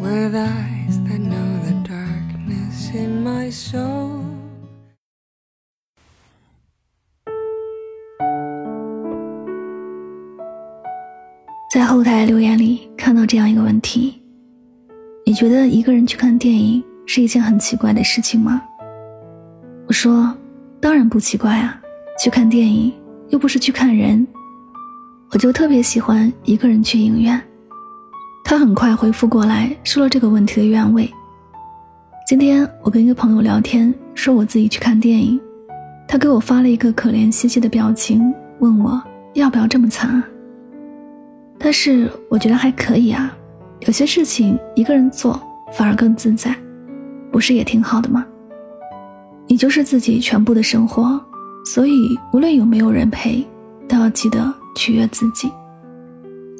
With eyes that know the darkness in my soul. 在后台留言里看到这样一个问题你觉得一个人去看电影是一件很奇怪的事情吗？我说当然不奇怪啊去看电影又不是去看人。我就特别喜欢一个人去影院。他很快回复过来，说了这个问题的原委。今天我跟一个朋友聊天，说我自己去看电影，他给我发了一个可怜兮兮的表情，问我要不要这么惨啊？但是我觉得还可以啊，有些事情一个人做反而更自在，不是也挺好的吗？你就是自己全部的生活，所以无论有没有人陪，都要记得取悦自己。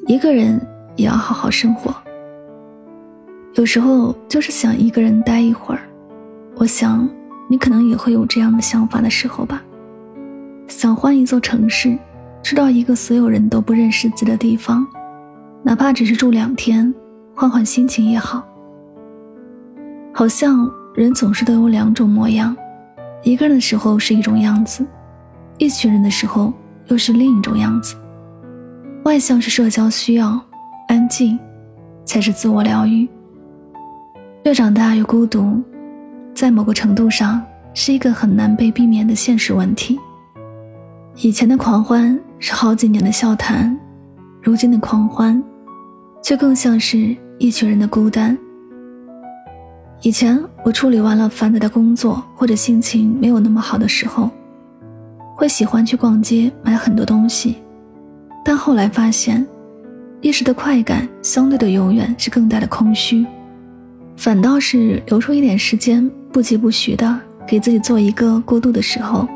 一个人。也要好好生活。有时候就是想一个人待一会儿，我想你可能也会有这样的想法的时候吧。想换一座城市，去到一个所有人都不认识字的地方，哪怕只是住两天，换换心情也好。好像人总是都有两种模样，一个人的时候是一种样子，一群人的时候又是另一种样子。外向是社交需要。安静，才是自我疗愈。越长大越孤独，在某个程度上是一个很难被避免的现实问题。以前的狂欢是好几年的笑谈，如今的狂欢，却更像是一群人的孤单。以前我处理完了繁杂的工作，或者心情没有那么好的时候，会喜欢去逛街买很多东西，但后来发现。一时的快感，相对的永远是更大的空虚，反倒是留出一点时间，不疾不徐的给自己做一个过渡的时候，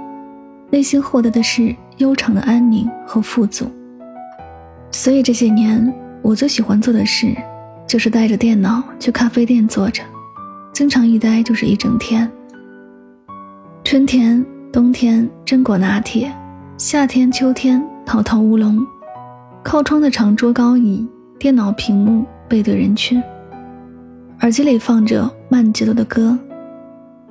内心获得的是悠长的安宁和富足。所以这些年，我最喜欢做的事，就是带着电脑去咖啡店坐着，经常一待就是一整天。春天、冬天榛果拿铁，夏天、秋天桃桃乌龙。靠窗的长桌高椅，电脑屏幕背对人群，耳机里放着慢节奏的歌，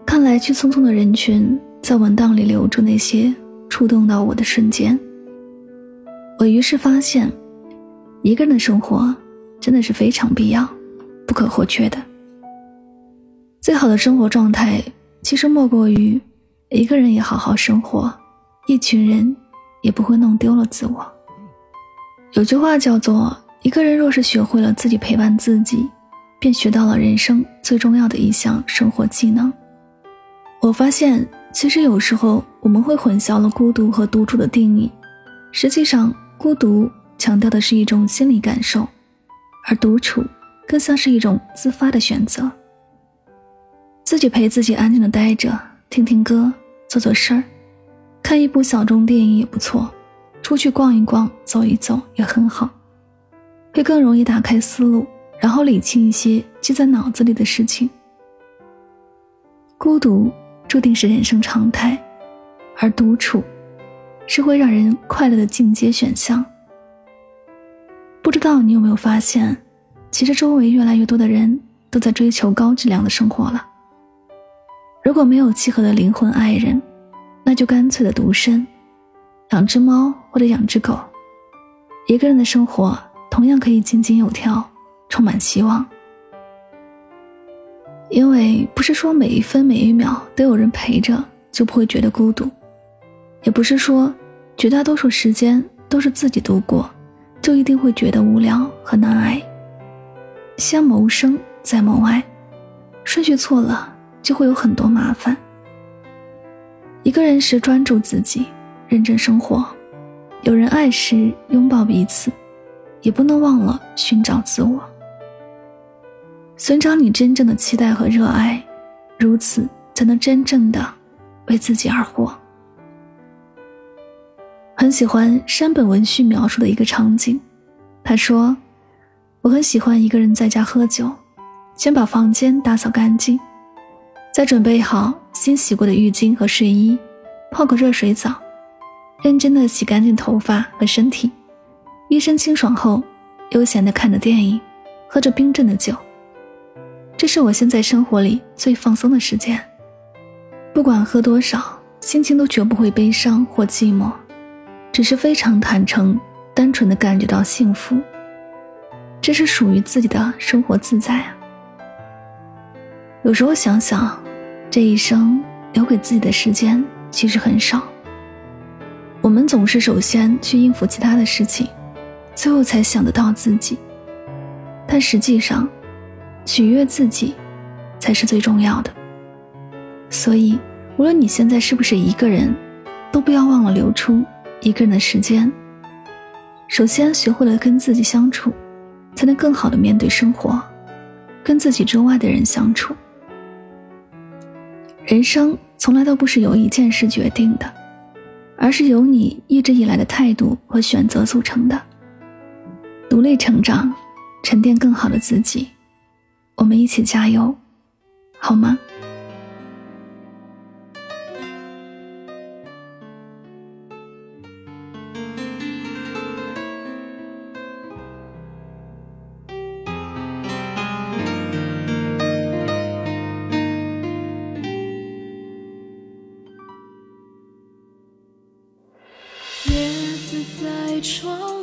看来去匆匆的人群，在文档里留住那些触动到我的瞬间。我于是发现，一个人的生活真的是非常必要、不可或缺的。最好的生活状态，其实莫过于一个人也好好生活，一群人也不会弄丢了自我。有句话叫做：“一个人若是学会了自己陪伴自己，便学到了人生最重要的一项生活技能。”我发现，其实有时候我们会混淆了孤独和独处的定义。实际上，孤独强调的是一种心理感受，而独处更像是一种自发的选择。自己陪自己安静的待着，听听歌，做做事儿，看一部小众电影也不错。出去逛一逛，走一走也很好，会更容易打开思路，然后理清一些记在脑子里的事情。孤独注定是人生常态，而独处是会让人快乐的进阶选项。不知道你有没有发现，其实周围越来越多的人都在追求高质量的生活了。如果没有契合的灵魂爱人，那就干脆的独身。养只猫或者养只狗，一个人的生活同样可以井井有条，充满希望。因为不是说每一分每一秒都有人陪着就不会觉得孤独，也不是说绝大多数时间都是自己度过就一定会觉得无聊和难挨。先谋生再谋爱，顺序错了就会有很多麻烦。一个人时专注自己。认真生活，有人爱时拥抱彼此，也不能忘了寻找自我。寻找你真正的期待和热爱，如此才能真正的为自己而活。很喜欢山本文绪描述的一个场景，他说：“我很喜欢一个人在家喝酒，先把房间打扫干净，再准备好新洗过的浴巾和睡衣，泡个热水澡，认真的洗干净头发和身体，一身清爽后，悠闲的看着电影，喝着冰镇的酒。这是我现在生活里最放松的时间。不管喝多少，心情都绝不会悲伤或寂寞。”只是非常坦诚、单纯的感觉到幸福，这是属于自己的生活自在啊。有时候想想，这一生留给自己的时间其实很少。我们总是首先去应付其他的事情，最后才想得到自己。但实际上，取悦自己才是最重要的。所以，无论你现在是不是一个人，都不要忘了留出。一个人的时间，首先学会了跟自己相处，才能更好的面对生活，跟自己之外的人相处。人生从来都不是由一件事决定的，而是由你一直以来的态度和选择组成的。独立成长，沉淀更好的自己，我们一起加油，好吗？窗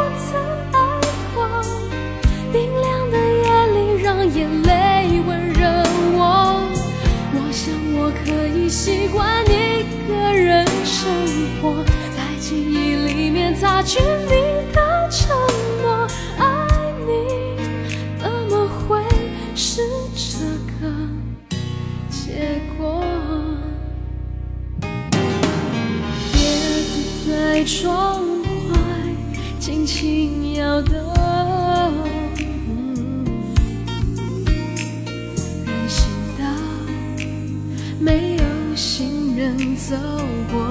习惯一个人生活，在记忆里面。擦去你的承诺，爱你怎么会是这个结果？叶子在窗外轻轻摇动，人走过。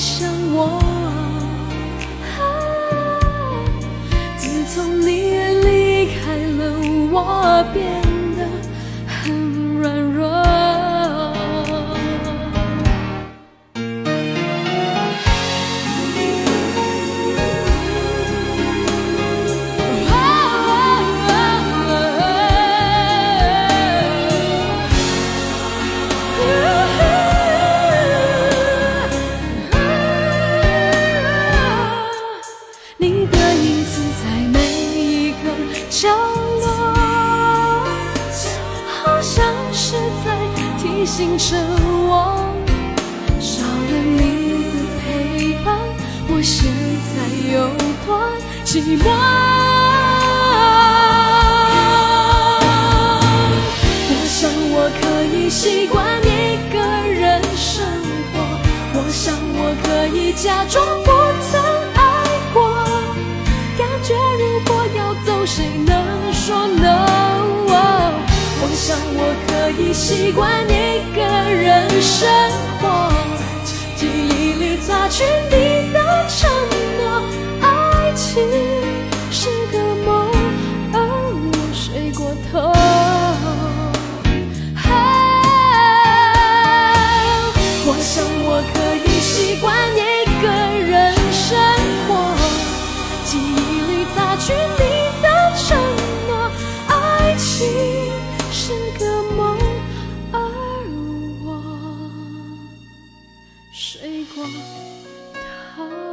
像我，自从你离开了，我变。着我，少了你的陪伴，我现在有多寂寞？我想我可以习惯一个人生活，我想我可以假装不曾习惯一个人生活，记忆里擦去你的。过他。